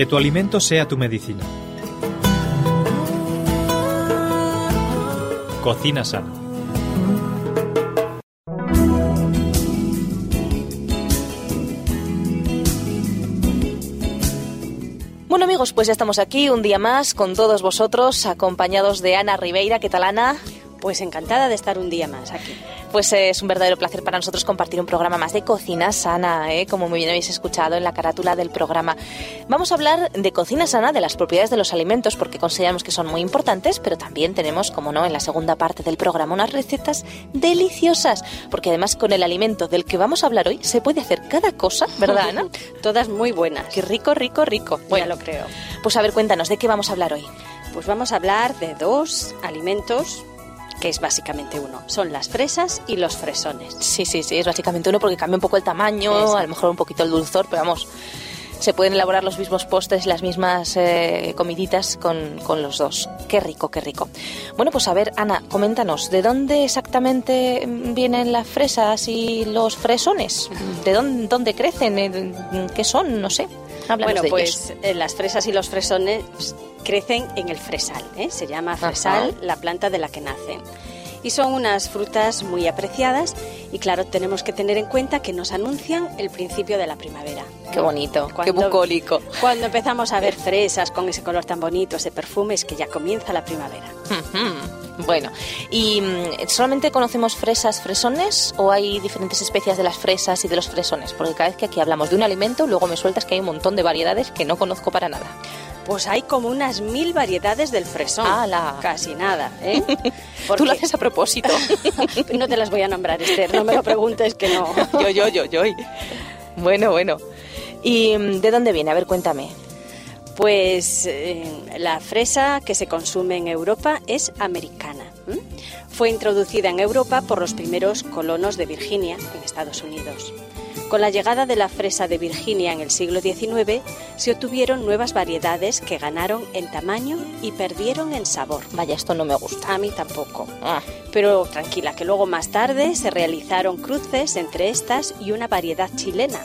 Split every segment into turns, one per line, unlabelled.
Que tu alimento sea tu medicina. Cocina sana.
Bueno amigos, pues ya estamos aquí un día más con todos vosotros, acompañados de Ana Ribeira. ¿Qué tal Ana?
Pues encantada de estar un día más aquí.
Pues eh, es un verdadero placer para nosotros compartir un programa más de cocina sana, ¿eh? como muy bien habéis escuchado en la carátula del programa. Vamos a hablar de cocina sana, de las propiedades de los alimentos, porque consideramos que son muy importantes, pero también tenemos, como no, en la segunda parte del programa unas recetas deliciosas, porque además con el alimento del que vamos a hablar hoy se puede hacer cada cosa, ¿verdad, Ana?
Todas muy buenas.
Qué rico, rico, rico.
Bueno, ya lo creo.
Pues a ver, cuéntanos, ¿de qué vamos a hablar hoy?
Pues vamos a hablar de dos alimentos que es básicamente uno. Son las fresas y los fresones.
Sí, sí, sí, es básicamente uno porque cambia un poco el tamaño,
Exacto.
a lo mejor un poquito el dulzor, pero vamos, se pueden elaborar los mismos postres y las mismas eh, comiditas con, con los dos. Qué rico, qué rico. Bueno, pues a ver, Ana, coméntanos, ¿de dónde exactamente vienen las fresas y los fresones? ¿De dónde, dónde crecen? ¿Qué son? No sé. Háblanos
Bueno,
de
pues
ellos.
eh, las fresas y los fresones crecen en el fresal. ¿eh? Se llama fresal la planta de la que nacen. Y son unas frutas muy apreciadas y claro, tenemos que tener en cuenta que nos anuncian el principio de la primavera.
Qué bonito, qué bucólico.
Cuando empezamos a ver fresas con ese color tan bonito, ese perfume, es que ya comienza la primavera.
Bueno, ¿y mm, solamente conocemos fresas, fresones o hay diferentes especies de las fresas y de los fresones? Porque cada vez que aquí hablamos de un alimento, luego me sueltas que hay un montón de variedades que no conozco para nada.
Pues hay como unas mil variedades del fresón.
¡Hala!
Casi nada, ¿eh?
Tú lo haces a propósito.
no te las voy a nombrar, Esther, no me lo preguntes que no.
yo, yo, yo, yo. Bueno, bueno. ¿Y mm, de dónde viene? A ver, cuéntame.
Pues eh, la fresa que se consume en Europa es americana. Fue introducida en Europa por los primeros colonos de Virginia, en Estados Unidos. Con la llegada de la fresa de Virginia en el siglo XIX, se obtuvieron nuevas variedades que ganaron en tamaño y perdieron en sabor.
Vaya, esto no me gusta.
A mí tampoco.
Ah,
Pero tranquila, que luego más tarde se realizaron cruces entre estas y una variedad chilena,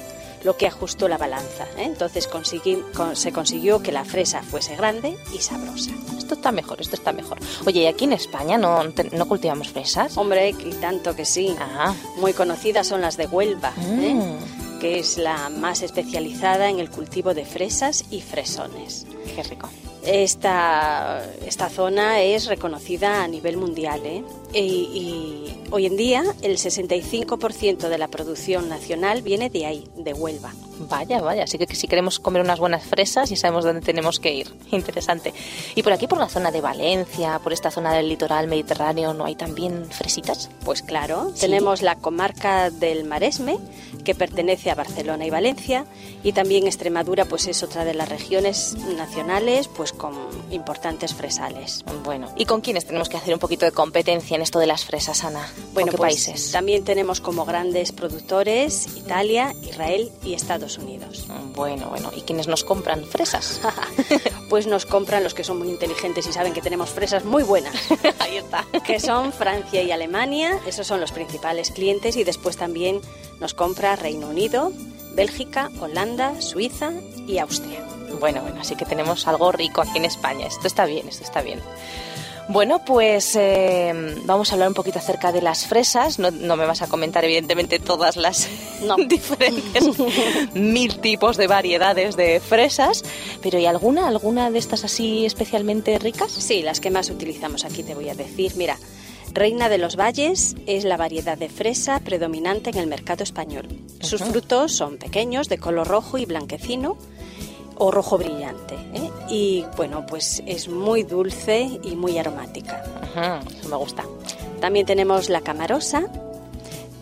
lo que ajustó la balanza. ¿eh? Entonces consegui- con- se consiguió que la fresa fuese grande y sabrosa.
esto está mejor, esto está mejor. Oye, ¿y aquí en España no, cultivamos fresas?
Hombre, y tanto que sí.
Ah,
Muy conocidas son las de Huelva, ¿eh? Que es la más especializada en el cultivo de fresas y fresones.
qué rico.
Esta, esta zona es reconocida a nivel mundial ¿eh? y, y hoy en día el 65% de la producción nacional viene de ahí, de Huelva.
Vaya, vaya, así que si queremos comer unas buenas fresas ya sabemos dónde tenemos que ir. Interesante. Y por aquí, por la zona de Valencia, por esta zona del litoral mediterráneo, ¿no hay también fresitas?
Pues claro,
Sí.
tenemos la comarca del Maresme, que pertenece a Barcelona y Valencia, y también Extremadura, pues es otra de las regiones nacionales, pues con importantes fresales.
Bueno, ¿y con quiénes tenemos que hacer un poquito de competencia en esto de las fresas, Ana? ¿Con
Bueno,
qué
pues
países?
también tenemos como grandes productores Italia, Israel y Estados Unidos.
Bueno, bueno, ¿y quiénes nos compran fresas?
pues nos compran los que son muy inteligentes y saben que tenemos fresas muy buenas,
Ahí está.
que son Francia y Alemania, esos son los principales clientes y después también nos compra Reino Unido, Bélgica, Holanda, Suiza y Austria.
Bueno, bueno, así que tenemos algo rico aquí en España. Esto está bien, esto está bien. Bueno, pues eh, vamos a hablar un poquito acerca de las fresas. No, no me vas a comentar, evidentemente, todas las
No.
diferentes mil tipos de variedades de fresas, pero ¿y alguna, alguna de estas así especialmente ricas?
Sí, las que más utilizamos aquí te voy a decir. Mira, Reina de los Valles es la variedad de fresa predominante en el mercado español. Sus frutos son pequeños, de color rojo y blanquecino o rojo brillante. ¿eh? Y bueno, pues es muy dulce y muy aromática.
Eso me gusta.
También tenemos la camarosa.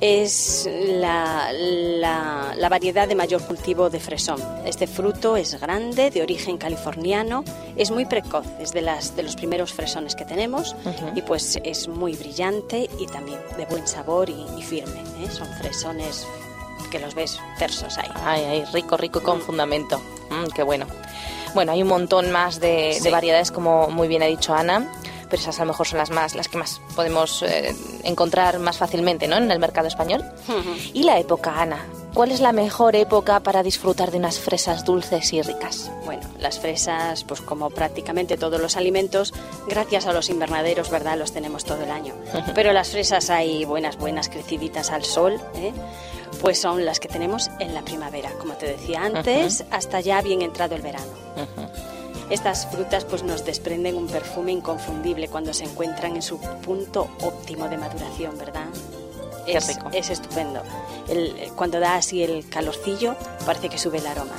Es la, la- la variedad de mayor cultivo de fresón. Este fruto es grande, de origen californiano, es muy precoz, es de, las, de los primeros fresones que tenemos y pues es muy brillante y también de buen sabor y, y firme. ¿eh? Son fresones que los ves tersos ahí.
Ay, ay, rico, rico y con fundamento. Mm, qué bueno. Bueno, hay un montón más de, variedades, como muy bien ha dicho Ana, pero esas a lo mejor son las más, las que más podemos eh, encontrar más fácilmente, ¿no? En el mercado español. Y la época, Ana. ¿cuál es la mejor época para disfrutar de unas fresas dulces y ricas?
Bueno, las fresas, pues como prácticamente todos los alimentos, gracias a los invernaderos, ¿verdad? Los tenemos todo el año. Pero las fresas hay buenas, buenas, creciditas al sol, ¿eh? Pues son las que tenemos en la primavera, como te decía antes, hasta ya bien entrado el verano. Estas frutas pues nos desprenden un perfume inconfundible cuando se encuentran en su punto óptimo de maduración, ¿verdad? es,
rico.
es estupendo. El- cuando da así el calorcillo, parece que sube el aroma.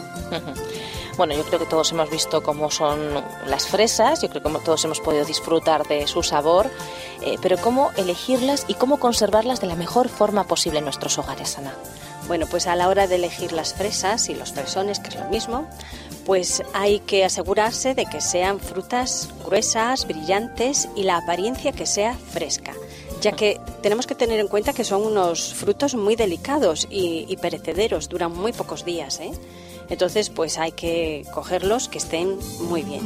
Bueno, yo creo que todos hemos visto cómo son las fresas, yo creo que todos hemos podido disfrutar de su sabor, eh, pero cómo elegirlas y cómo conservarlas de la mejor forma posible en nuestros hogares, Ana.
Bueno, pues a la hora de elegir las fresas y los fresones, que es lo mismo, pues hay que asegurarse de que sean frutas gruesas, brillantes y la apariencia que sea fresca, ya que tenemos que tener en cuenta que son unos frutos muy delicados y, y perecederos, duran muy pocos días, ¿eh? Entonces, pues hay que cogerlos que estén muy bien.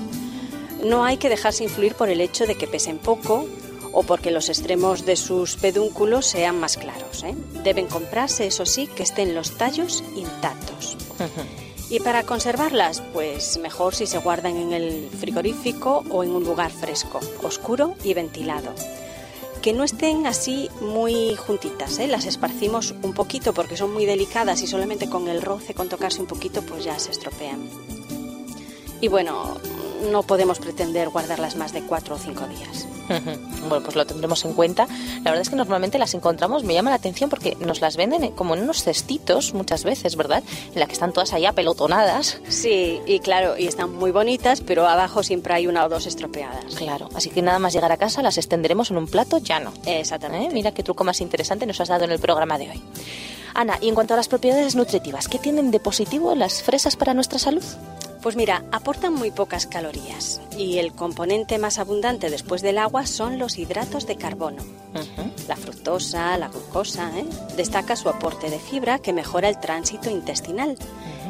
No hay que dejarse influir por el hecho de que pesen poco o porque los extremos de sus pedúnculos sean más claros. ¿eh? Deben comprarse, eso sí, que estén los tallos intactos. Y para conservarlas, pues mejor si se guardan en el frigorífico o en un lugar fresco, oscuro y ventilado. Que no estén así muy juntitas, ¿eh? las esparcimos un poquito porque son muy delicadas y solamente con el roce, con tocarse un poquito, pues ya se estropean. Y bueno, no podemos pretender guardarlas más de cuatro o cinco días.
Bueno, pues lo tendremos en cuenta. La verdad es que normalmente las encontramos, me llama la atención porque nos las venden eh, como en unos cestitos muchas veces, ¿verdad? En la que están todas allá pelotonadas.
Sí, y claro, y están muy bonitas, pero abajo siempre hay una o dos estropeadas.
Claro, así que nada más llegar a casa las extenderemos en un plato llano.
Exactamente.
¿Eh? Mira qué truco más interesante nos has dado en el programa de hoy. Ana, y en cuanto a las propiedades nutritivas, ¿qué tienen de positivo las fresas para nuestra salud?
Pues mira, aportan muy pocas calorías y el componente más abundante después del agua son los hidratos de carbono. La fructosa, la glucosa, ¿eh? destaca su aporte de fibra que mejora el tránsito intestinal.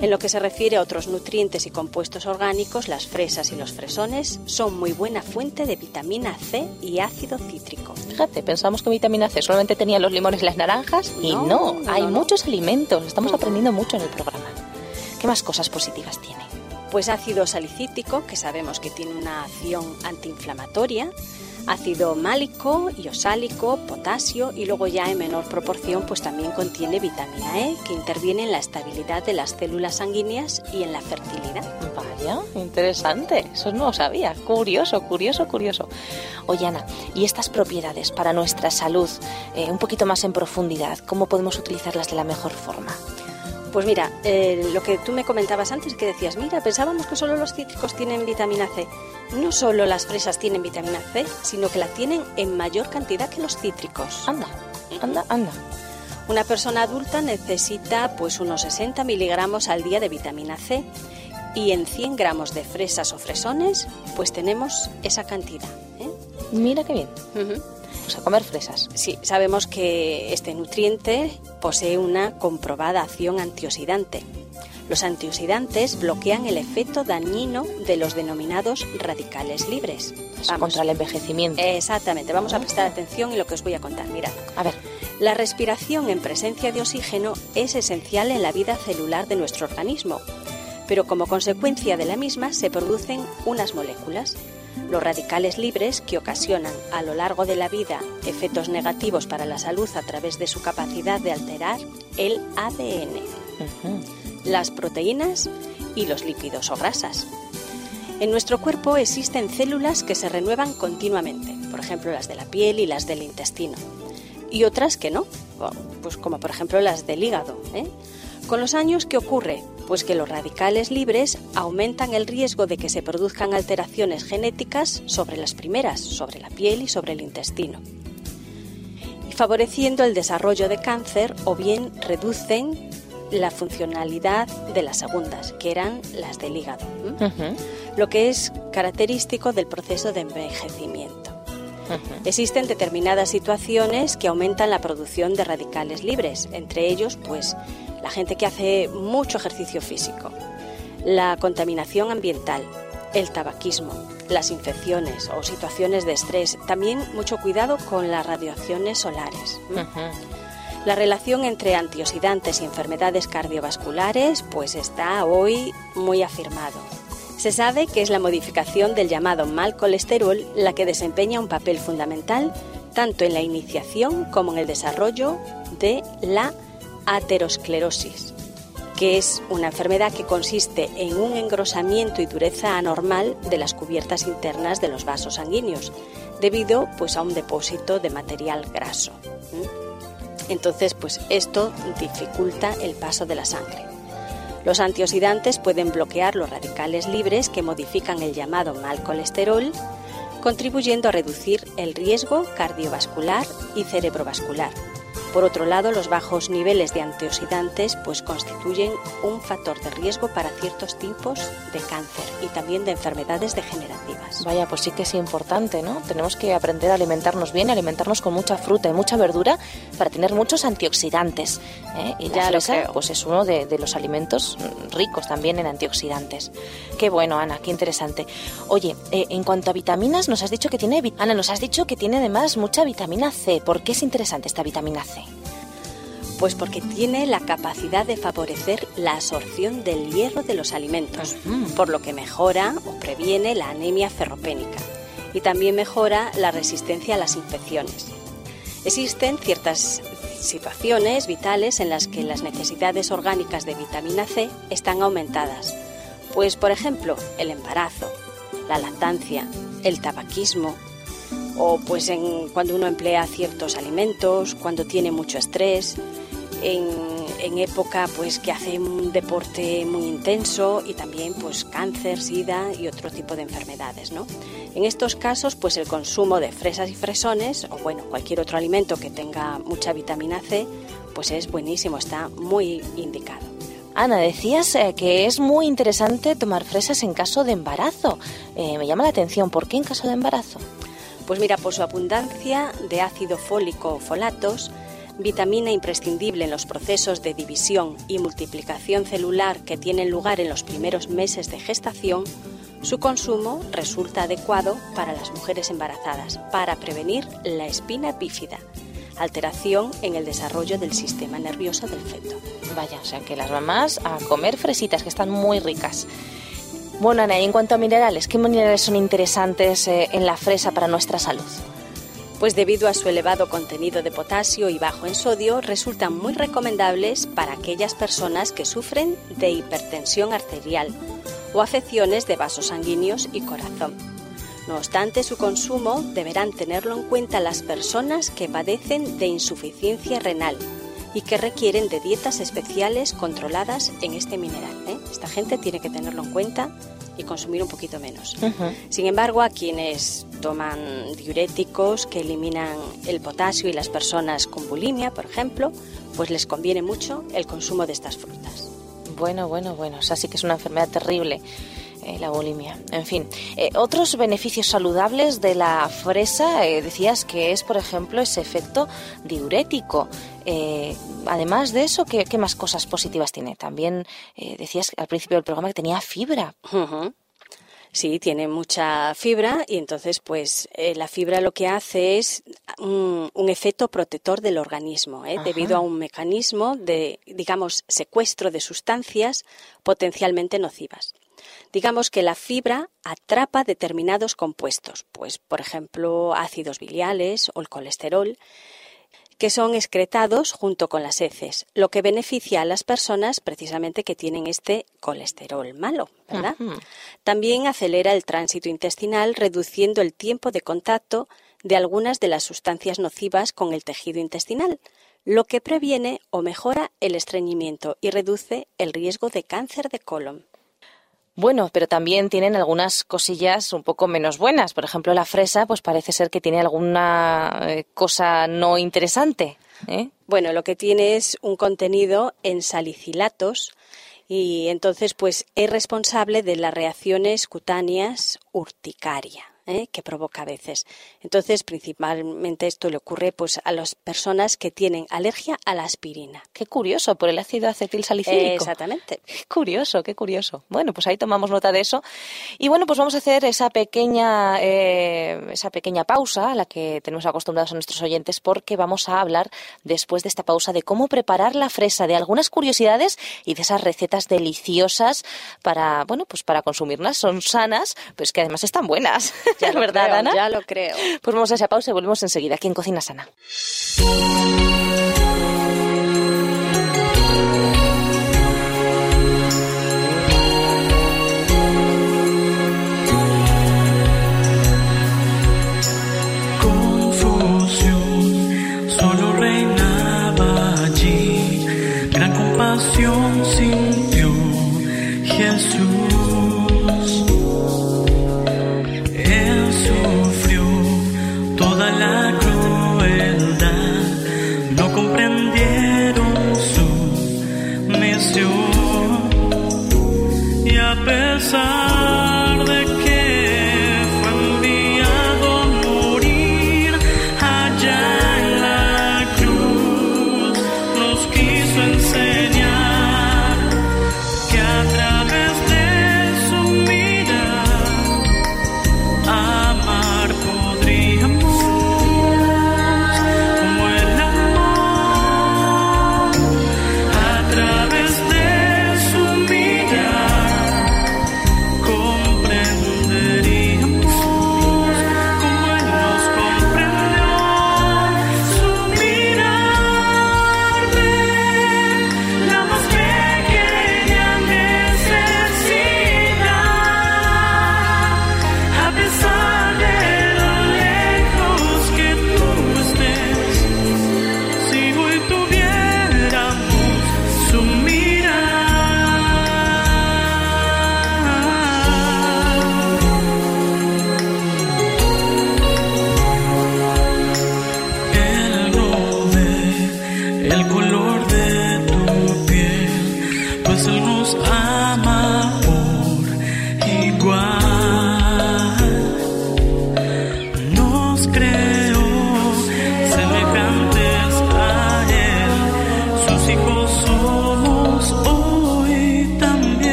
En lo que se refiere a otros nutrientes y compuestos orgánicos, las fresas y los fresones son muy buena fuente de vitamina C y ácido cítrico.
Fíjate, pensamos que vitamina C solamente tenía los limones y las naranjas y no,
No, no,
hay
no,
muchos alimentos. Estamos aprendiendo mucho en el programa. ¿Qué más cosas positivas tiene?
Pues ácido salicítico, que sabemos que tiene una acción antiinflamatoria, ácido málico y osálico, potasio y luego ya en menor proporción pues también contiene vitamina E que interviene en la estabilidad de las células sanguíneas y en la fertilidad.
Vaya, interesante. Eso no lo sabía. Curioso, curioso, curioso. Oye, ¿y estas propiedades para nuestra salud, eh, un poquito más en profundidad, cómo podemos utilizarlas de la mejor forma?
Pues mira, eh, lo que tú me comentabas antes que decías, mira, pensábamos que solo los cítricos tienen vitamina C. No solo las fresas tienen vitamina C, sino que la tienen en mayor cantidad que los cítricos.
Anda, anda, anda.
Una persona adulta necesita pues unos 60 miligramos al día de vitamina C y en 100 gramos de fresas o fresones pues tenemos esa cantidad. ¿eh?
Mira qué bien. A comer fresas.
Sí, sabemos que este nutriente posee una comprobada acción antioxidante. Los antioxidantes bloquean el efecto dañino de los denominados radicales libres.
Eso contra el envejecimiento.
Exactamente, vamos a prestar atención en lo que os voy a contar. Mirad,
A ver,
la respiración en presencia de oxígeno es esencial en la vida celular de nuestro organismo, pero como consecuencia de la misma se producen unas moléculas, los radicales libres que ocasionan a lo largo de la vida efectos negativos para la salud a través de su capacidad de alterar el ADN, las proteínas y los lípidos o grasas. En nuestro cuerpo existen células que se renuevan continuamente, por ejemplo las de la piel y las del intestino, y otras que no, pues como por ejemplo las del hígado. ¿eh? Con los años, ¿qué ocurre? Pues que los radicales libres aumentan el riesgo de que se produzcan alteraciones genéticas sobre las primeras, sobre la piel y sobre el intestino, y favoreciendo el desarrollo de cáncer o bien reducen la funcionalidad de las segundas, que eran las del hígado, lo que es característico del proceso de envejecimiento. Existen determinadas situaciones que aumentan la producción de radicales libres, entre ellos, pues, la gente que hace mucho ejercicio físico, la contaminación ambiental, el tabaquismo, las infecciones o situaciones de estrés, también mucho cuidado con las radiaciones solares. La relación entre antioxidantes y enfermedades cardiovasculares pues está hoy muy afirmado. Se sabe que es la modificación del llamado mal colesterol la que desempeña un papel fundamental tanto en la iniciación como en el desarrollo de la aterosclerosis, que es una enfermedad que consiste en un engrosamiento y dureza anormal de las cubiertas internas de los vasos sanguíneos, debido pues a un depósito de material graso. Entonces, pues esto dificulta el paso de la sangre. Los antioxidantes pueden bloquear los radicales libres que modifican el llamado mal colesterol, contribuyendo a reducir el riesgo cardiovascular y cerebrovascular por otro lado, los bajos niveles de antioxidantes pues constituyen un factor de riesgo para ciertos tipos de cáncer y también de enfermedades degenerativas.
Vaya, pues sí que es importante, ¿no? Tenemos que aprender a alimentarnos bien, alimentarnos con mucha fruta y mucha verdura para tener muchos antioxidantes. ¿eh? Y la fresa, pues es uno de, los alimentos ricos también en antioxidantes. Qué bueno, Ana, qué interesante. Oye, eh, en cuanto a vitaminas, nos has dicho que tiene, Ana, nos has dicho que tiene además mucha vitamina C. ¿Por qué es interesante esta vitamina C?
Pues porque tiene la capacidad de favorecer la absorción del hierro de los alimentos, por lo que mejora o previene la anemia ferropénica y también mejora la resistencia a las infecciones. Existen ciertas situaciones vitales en las que las necesidades orgánicas de vitamina C están aumentadas, pues por ejemplo el embarazo, la lactancia, el tabaquismo, o pues en, cuando uno emplea ciertos alimentos, cuando tiene mucho estrés, en, época pues que hace un deporte muy intenso y también pues cáncer, sida y otro tipo de enfermedades, ¿no? En estos casos pues el consumo de fresas y fresones o bueno, cualquier otro alimento que tenga mucha vitamina C pues es buenísimo, está muy indicado.
Ana, decías eh, que es muy interesante tomar fresas en caso de embarazo. Eh, me llama la atención, ¿por qué en caso de embarazo?
Pues mira, por su abundancia de ácido fólico o folatos, vitamina imprescindible en los procesos de división y multiplicación celular que tienen lugar en los primeros meses de gestación, su consumo resulta adecuado para las mujeres embarazadas para prevenir la espina bífida, alteración en el desarrollo del sistema nervioso del feto.
Vaya, o sea que las mamás a comer fresitas que están muy ricas. Bueno, Ana, y en cuanto a minerales, ¿qué minerales son interesantes eh, en la fresa para nuestra salud?
Pues debido a su elevado contenido de potasio y bajo en sodio, resultan muy recomendables para aquellas personas que sufren de hipertensión arterial o afecciones de vasos sanguíneos y corazón. No obstante, su consumo deberán tenerlo en cuenta las personas que padecen de insuficiencia renal y que requieren de dietas especiales controladas en este mineral. ¿eh? Esta gente tiene que tenerlo en cuenta y consumir un poquito menos. Sin embargo, a quienes toman diuréticos que eliminan el potasio y las personas con bulimia, por ejemplo, pues les conviene mucho el consumo de estas frutas.
Bueno, bueno, bueno, o sea, sí que es una enfermedad terrible. Eh, la bulimia. En fin, eh, otros beneficios saludables de la fresa, eh, decías que es, por ejemplo, ese efecto diurético. además de eso, ¿qué, más cosas positivas tiene? También decías al principio del programa que tenía fibra.
Sí, tiene mucha fibra y entonces pues eh, la fibra lo que hace es un, efecto protector del organismo, ¿eh? debido a un mecanismo de, digamos, secuestro de sustancias potencialmente nocivas. Digamos que la fibra atrapa determinados compuestos, pues por ejemplo ácidos biliares o el colesterol, que son excretados junto con las heces, lo que beneficia a las personas precisamente que tienen este colesterol malo, ¿verdad? También acelera el tránsito intestinal reduciendo el tiempo de contacto de algunas de las sustancias nocivas con el tejido intestinal, lo que previene o mejora el estreñimiento y reduce el riesgo de cáncer de colon.
Bueno, pero también tienen algunas cosillas un poco menos buenas. Por ejemplo, la fresa, pues parece ser que tiene alguna eh, cosa no interesante. ¿eh?
Bueno, lo que tiene es un contenido en salicilatos y entonces pues es responsable de las reacciones cutáneas urticaria. ¿Eh? que provoca a veces. Entonces, principalmente esto le ocurre pues a las personas que tienen alergia a la aspirina.
Qué curioso, por el ácido acetilsalicílico.
exactamente.
Qué curioso, qué curioso. Bueno, pues ahí tomamos nota de eso. Y bueno, pues vamos a hacer esa pequeña, eh, esa pequeña pausa a la que tenemos acostumbrados a nuestros oyentes porque vamos a hablar después de esta pausa de cómo preparar la fresa, de algunas curiosidades y de esas recetas deliciosas para, bueno, pues para consumirlas. Son sanas, pero es que además están buenas.
Ya
¿Es
lo
verdad,
creo,
Ana?
Ya lo creo.
Pues vamos a esa pausa y volvemos enseguida aquí en Cocina Sana.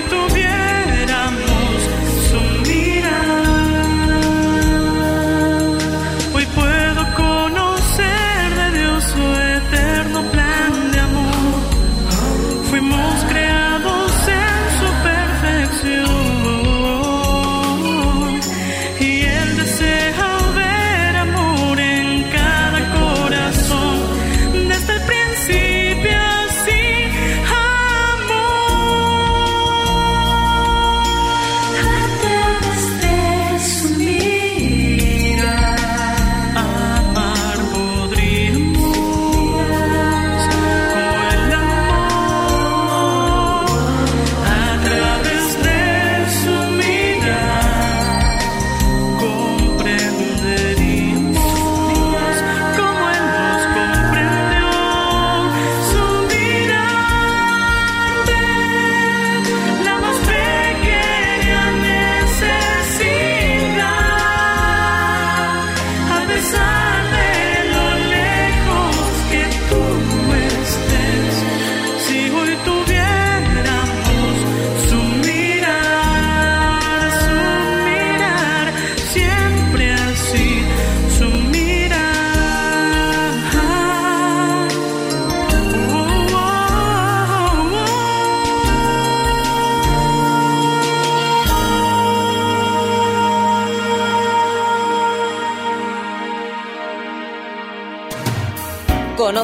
muito
bem.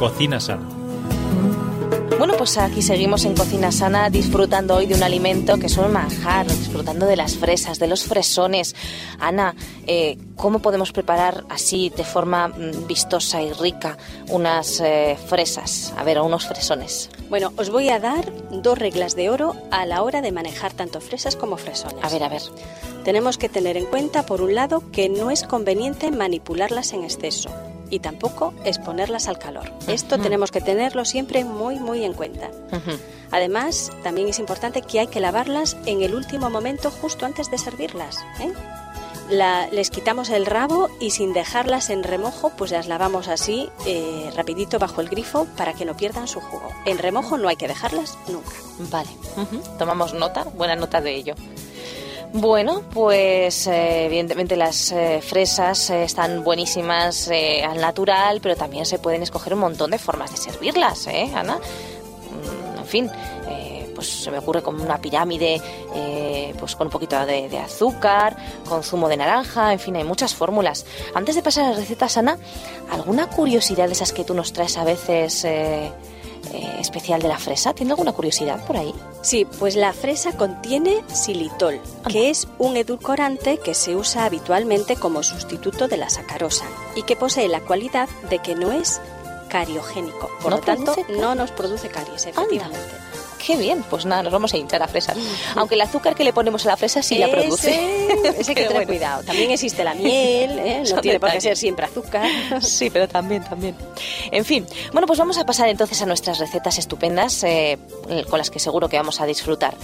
Cocina sana.
Bueno, pues aquí seguimos en Cocina Sana disfrutando hoy de un alimento que es un manjar, disfrutando de las fresas, de los fresones. Ana, eh, ¿cómo podemos preparar así de forma mm, vistosa y rica unas eh, fresas? A ver, o unos fresones.
Bueno, os voy a dar dos reglas de oro a la hora de manejar tanto fresas como fresones.
A ver, a ver.
Tenemos que tener en cuenta, por un lado, que no es conveniente manipularlas en exceso y tampoco exponerlas al calor. Esto tenemos que tenerlo siempre muy, muy en cuenta. Además, también es importante que hay que lavarlas en el último momento, justo antes de servirlas. ¿eh? La- les quitamos el rabo y sin dejarlas en remojo, pues las lavamos así, eh, rapidito bajo el grifo, para que no pierdan su jugo. En remojo no hay que dejarlas nunca.
Vale, ujú. tomamos nota, buena nota de ello. Bueno, pues eh, evidentemente las eh, fresas eh, están buenísimas al natural, pero también se pueden escoger un montón de formas de servirlas, ¿eh, Ana? Mm, En fin, pues se me ocurre como una pirámide, pues con un poquito de, de azúcar, con zumo de naranja, en fin, hay muchas fórmulas. Antes de pasar a las recetas, Ana, ¿alguna curiosidad de esas que tú nos traes a veces eh, especial de la fresa? ¿Tiene alguna curiosidad por ahí?
Sí, pues la fresa contiene xilitol, que es un edulcorante que se usa habitualmente como sustituto de la sacarosa y que posee la cualidad de que no es cariogénico. Por
¿No
lo tanto,
produce
no nos produce caries, efectivamente.
Qué bien, pues nada, nos vamos a hinchar a fresas. Aunque el azúcar que le ponemos a la fresa sí la
Ese-
produce.
Ese hay que tener
bueno.
cuidado. También existe la miel, ¿eh?
Son
no tiene por qué
detalles.
ser siempre azúcar.
Sí, pero también, también. En fin, bueno, pues vamos a pasar entonces a nuestras recetas estupendas eh, con las que seguro que vamos a disfrutar.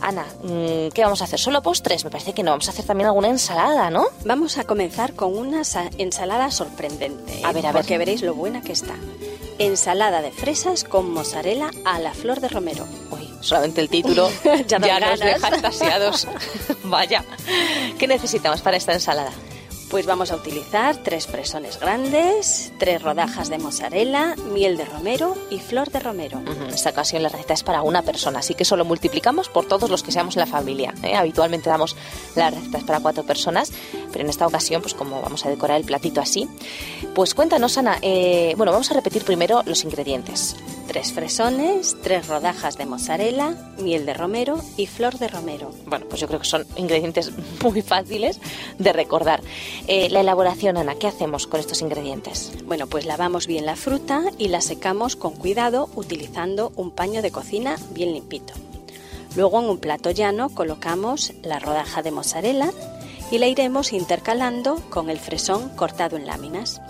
Ana, mm, ¿qué vamos a hacer? ¿Solo postres? Me parece que no. Vamos a hacer también alguna ensalada, ¿no?
Vamos a comenzar con una sa- ensalada sorprendente.
A ver, a ver.
Porque veréis lo buena que está. Ensalada de fresas con mozzarella a la flor de romero.
Uy, solamente el título
Ya
ya, nos deja extasiados. Vaya. ¿Qué necesitamos para esta ensalada?
Pues vamos a utilizar tres fresones grandes, tres rodajas de mozzarella, miel de romero y flor de romero.
En esta ocasión la receta es para una persona, así que solo multiplicamos por todos los que seamos en la familia. ¿eh? Habitualmente damos las recetas para cuatro personas, pero en esta ocasión, pues como vamos a decorar el platito así, pues cuéntanos, Ana. eh, bueno, vamos a repetir primero los ingredientes.
Tres fresones, tres rodajas de mozzarella, miel de romero y flor de romero.
Bueno, pues yo creo que son ingredientes muy fáciles de recordar. Eh, la elaboración, Ana, ¿qué hacemos con estos ingredientes?
Bueno, pues lavamos bien la fruta y la secamos con cuidado utilizando un paño de cocina bien limpito. Luego en un plato llano colocamos la rodaja de mozzarella y la iremos intercalando con el fresón cortado en láminas.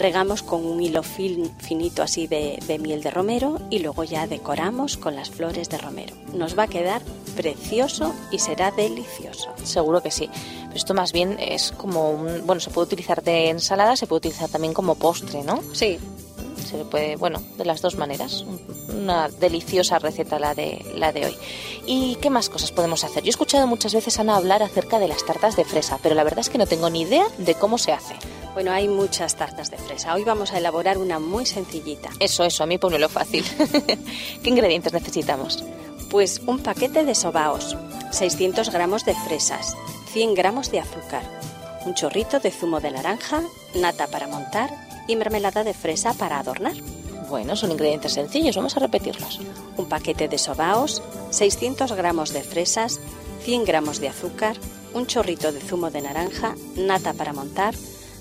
Regamos con un hilo fin- finito así de, de miel de romero y luego ya decoramos con las flores de romero. Nos va a quedar precioso y será delicioso.
Seguro que sí. Pero esto más bien es como un... Bueno, se puede utilizar de ensalada, se puede utilizar también como postre, ¿no?
Sí,
Se puede, bueno, de las dos maneras. Una deliciosa receta la de, la de hoy. ¿Y qué más cosas podemos hacer? Yo he escuchado muchas veces a Ana hablar acerca de las tartas de fresa, pero la verdad es que no tengo ni idea de cómo se hace.
Bueno, hay muchas tartas de fresa. Hoy vamos a elaborar una muy sencillita.
Eso, eso, a mí ponelo fácil. ¿Qué ingredientes necesitamos?
Pues un paquete de sobaos, 600 gramos de fresas, 100 gramos de azúcar, un chorrito de zumo de naranja, nata para montar y mermelada de fresa para adornar.
Bueno, son ingredientes sencillos, vamos a repetirlos.
Un paquete de sobaos, 600 gramos de fresas, 100 gramos de azúcar, un chorrito de zumo de naranja, nata para montar,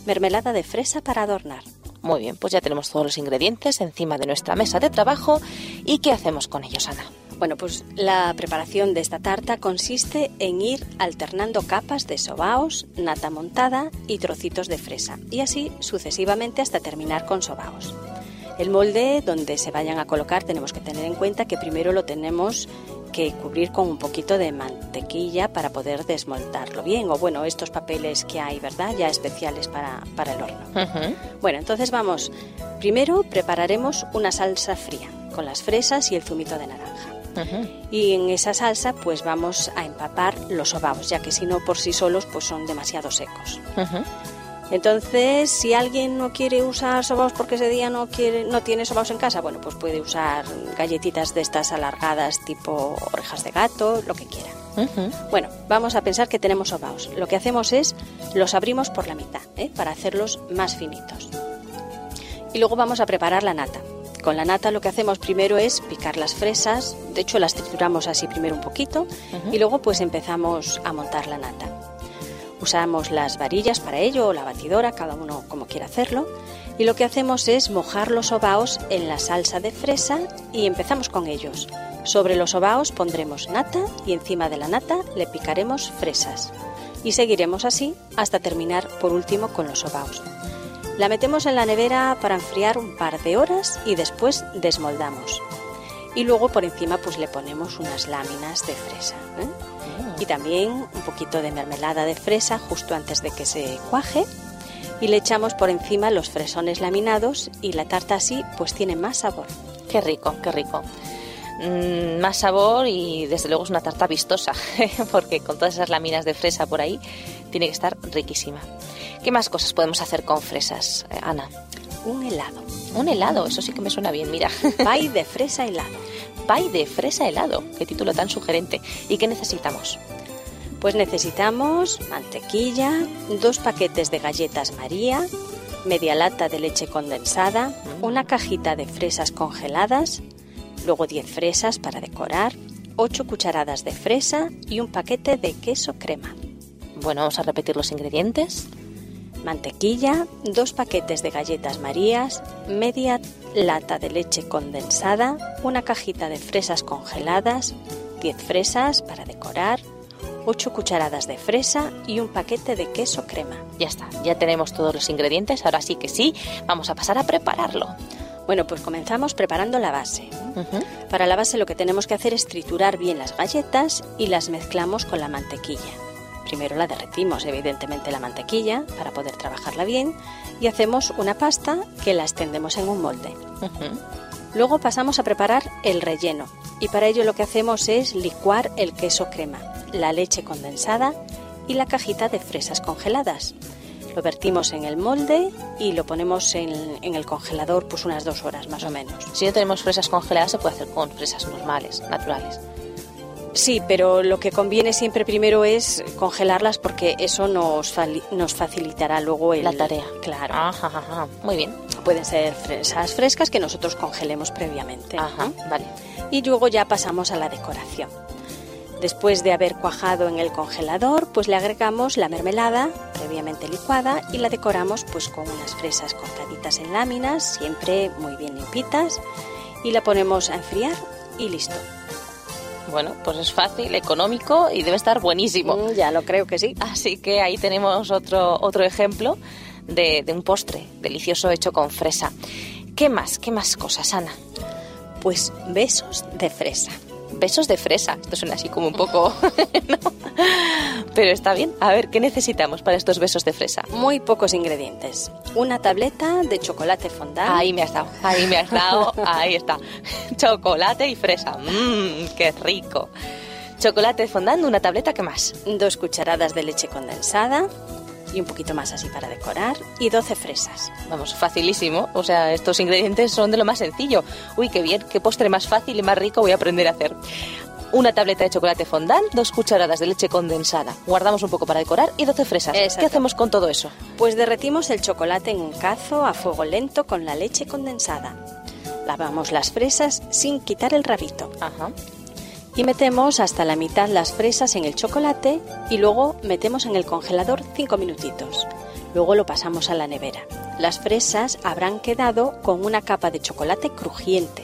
mermelada de fresa para adornar.
Muy bien, pues ya tenemos todos los ingredientes encima de nuestra mesa de trabajo. ¿Y qué hacemos con ellos, Ana?
Bueno, pues la preparación de esta tarta consiste en ir alternando capas de sobaos, nata montada y trocitos de fresa, y así sucesivamente hasta terminar con sobaos. El molde donde se vayan a colocar tenemos que tener en cuenta que primero lo tenemos que cubrir con un poquito de mantequilla para poder desmoldarlo bien. O bueno, estos papeles que hay, ¿verdad? Ya especiales para, para el horno. Bueno, entonces vamos. Primero prepararemos una salsa fría con las fresas y el zumito de naranja. Y en esa salsa pues vamos a empapar los sobaos, ya que si no por sí solos pues son demasiado secos. Entonces, si alguien no quiere usar sobaos porque ese día no quiere no tiene sobaos en casa, bueno, pues puede usar galletitas de estas alargadas tipo orejas de gato, lo que quiera. Bueno, vamos a pensar que tenemos sobaos. Lo que hacemos es los abrimos por la mitad, ¿eh? para hacerlos más finitos. Y luego vamos a preparar la nata. Con la nata lo que hacemos primero es picar las fresas, de hecho las trituramos así primero un poquito y luego pues empezamos a montar la nata. Usamos las varillas para ello o la batidora, cada uno como quiera hacerlo. Y lo que hacemos es mojar los ovaos en la salsa de fresa y empezamos con ellos. Sobre los ovaos pondremos nata y encima de la nata le picaremos fresas. Y seguiremos así hasta terminar por último con los ovaos. La metemos en la nevera para enfriar un par de horas y después desmoldamos. Y luego por encima pues le ponemos unas láminas de fresa. ¿eh? Y también un poquito de mermelada de fresa justo antes de que se cuaje y le echamos por encima los fresones laminados y la tarta así pues tiene más sabor.
Qué rico, qué rico. Mm, más sabor y desde luego es una tarta vistosa, porque con todas esas láminas de fresa por ahí tiene que estar riquísima. ¿Qué más cosas podemos hacer con fresas, eh, Ana?
Un helado.
Un helado, eso sí que me suena bien, mira.
Pie de fresa helado.
Pie de fresa helado, qué título tan sugerente. ¿Y qué necesitamos?
Pues necesitamos mantequilla, dos paquetes de galletas María, media lata de leche condensada, una cajita de fresas congeladas, luego 10 fresas para decorar, 8 cucharadas de fresa y un paquete de queso crema.
Bueno, vamos a repetir los ingredientes.
mantequilla, dos paquetes de galletas marías, media lata de leche condensada, una cajita de fresas congeladas, 10 fresas para decorar, 8 cucharadas de fresa y un paquete de queso crema.
Ya está, ya tenemos todos los ingredientes, ahora sí que sí, vamos a pasar a prepararlo.
Bueno, pues comenzamos preparando la base. Para la base lo que tenemos que hacer es triturar bien las galletas y las mezclamos con la mantequilla. Primero la derretimos, evidentemente, la mantequilla para poder trabajarla bien y hacemos una pasta que la extendemos en un molde. Luego pasamos a preparar el relleno y para ello lo que hacemos es licuar el queso crema, la leche condensada y la cajita de fresas congeladas. Lo vertimos en el molde y lo ponemos en, en el congelador pues unas dos horas más o menos.
Si no tenemos fresas congeladas, se puede hacer con fresas normales, naturales.
Sí, pero lo que conviene siempre primero es congelarlas porque eso nos, nos facilitará luego el-
La tarea.
Claro.
Ajá, ajá, ajá. Muy bien.
Pueden ser fresas frescas que nosotros congelemos previamente.
Ajá,
¿no?
vale.
Y luego ya pasamos a la decoración. Después de haber cuajado en el congelador, pues le agregamos la mermelada previamente licuada y la decoramos pues con unas fresas cortaditas en láminas, siempre muy bien limpitas, y la ponemos a enfriar y listo.
Bueno, pues es fácil, económico y debe estar buenísimo.
Mm, ya lo creo que sí.
Así que ahí tenemos otro, otro ejemplo de, de un postre delicioso hecho con fresa. ¿Qué más? ¿Qué más cosas, Ana?
Pues besos de fresa.
Besos de fresa. Esto suena así como un poco... ¿no? Pero está bien. A ver, ¿qué necesitamos para estos besos de fresa?
Muy pocos ingredientes. Una tableta de chocolate fondant.
Ahí me has dado, ahí me has dado, ahí está. Chocolate y fresa. Mmm, qué rico. Chocolate fondant, una tableta, ¿qué más?
Dos cucharadas de leche condensada y un poquito más así para decorar. Y 12 fresas.
Vamos, facilísimo. O sea, estos ingredientes son de lo más sencillo. Uy, qué bien, qué postre más fácil y más rico voy a aprender a hacer. Una tableta de chocolate fondant, dos cucharadas de leche condensada. Guardamos un poco para decorar y 12 fresas.
Exacto.
¿Qué hacemos con todo eso?
Pues derretimos el chocolate en un cazo a fuego lento con la leche condensada. Lavamos las fresas sin quitar el rabito.
Ajá.
Y metemos hasta la mitad las fresas en el chocolate y luego metemos en el congelador 5 minutitos. Luego lo pasamos a la nevera. Las fresas habrán quedado con una capa de chocolate crujiente.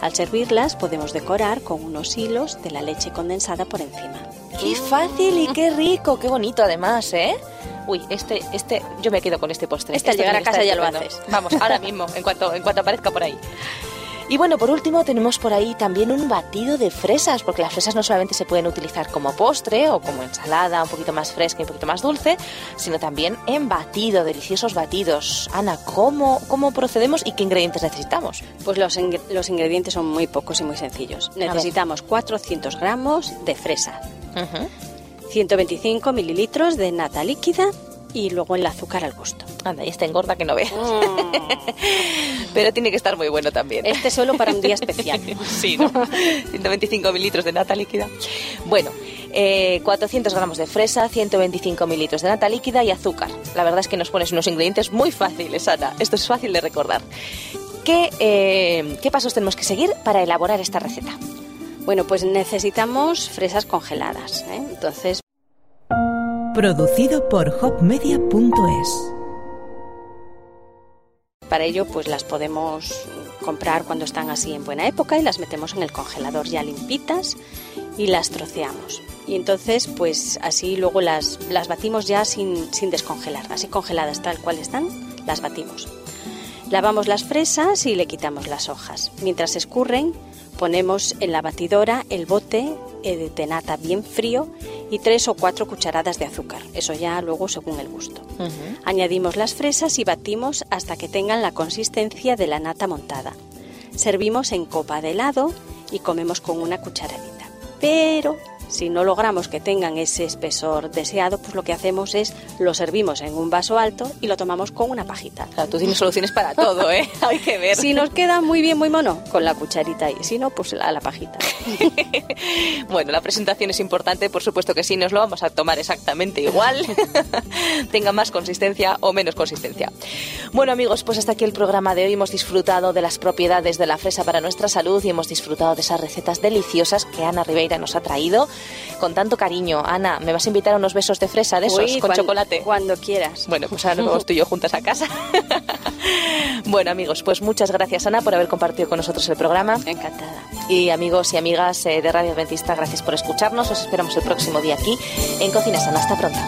Al servirlas podemos decorar con unos hilos de la leche condensada por encima.
Qué fácil y qué rico, qué bonito además, ¿eh? Uy, este, este, yo me quedo con este postre.
Este al llegar a casa ya lo haces.
Vamos, ahora mismo, en cuanto, en cuanto aparezca por ahí. Y bueno, por último tenemos por ahí también un batido de fresas, porque las fresas no solamente se pueden utilizar como postre o como ensalada un poquito más fresca y un poquito más dulce, sino también en batido, deliciosos batidos. Ana, ¿cómo, cómo procedemos y qué ingredientes necesitamos?
Pues los, ing- los ingredientes son muy pocos y muy sencillos. Necesitamos 400 gramos de fresa,
Ujú.
125 mililitros de nata líquida y luego el azúcar al gusto.
Anda, y está engorda que no ve. Pero tiene que estar muy bueno también.
Este solo para un día especial.
Sí, ¿no? 125 mililitros de nata líquida. Bueno, eh, 400 gramos de fresa, 125 mililitros de nata líquida y azúcar. La verdad es que nos pones unos ingredientes muy fáciles, Ana. Esto es fácil de recordar. ¿Qué, eh, ¿Qué pasos tenemos que seguir para elaborar esta receta?
Bueno, pues necesitamos fresas congeladas. ¿eh? Entonces,
Producido por hopmedia.es.
para ello, pues las podemos comprar cuando están así en buena época y las metemos en el congelador ya limpitas y las troceamos. Y entonces, pues así luego las, las batimos ya sin, sin descongelar, así congeladas tal cual están, las batimos. Lavamos las fresas y le quitamos las hojas. Mientras escurren, ponemos en la batidora el bote eh, de nata bien frío y tres o cuatro cucharadas de azúcar. Eso ya luego según el gusto. Añadimos las fresas y batimos hasta que tengan la consistencia de la nata montada. Servimos en copa de helado y comemos con una cucharadita. Pero si no logramos que tengan ese espesor deseado, pues lo que hacemos es lo servimos en un vaso alto y lo tomamos con una pajita.
Claro, tú tienes soluciones para todo, ¿eh? Hay que ver.
Si nos queda muy bien, muy mono, con la cucharita ahí. Si no, pues a la pajita.
Bueno, la presentación es importante, por supuesto que sí, nos lo vamos a tomar exactamente igual, tenga más consistencia o menos consistencia. Bueno amigos, pues hasta aquí el programa de hoy. Hemos disfrutado de las propiedades de la fresa para nuestra salud y hemos disfrutado de esas recetas deliciosas que Ana Ribeira nos ha traído con tanto cariño. Ana, ¿me vas a invitar a unos besos de fresa de esos
Uy,
con
cuan-
chocolate?
Cuando quieras.
Bueno, pues ahora nos vamos tú y yo juntas a casa. bueno amigos, pues muchas gracias Ana por haber compartido con nosotros el programa.
Encantada.
Y amigos y amigas eh, de Radio Adventista, gracias por escucharnos. Os esperamos el próximo día aquí en Cocina Sana. Hasta pronto.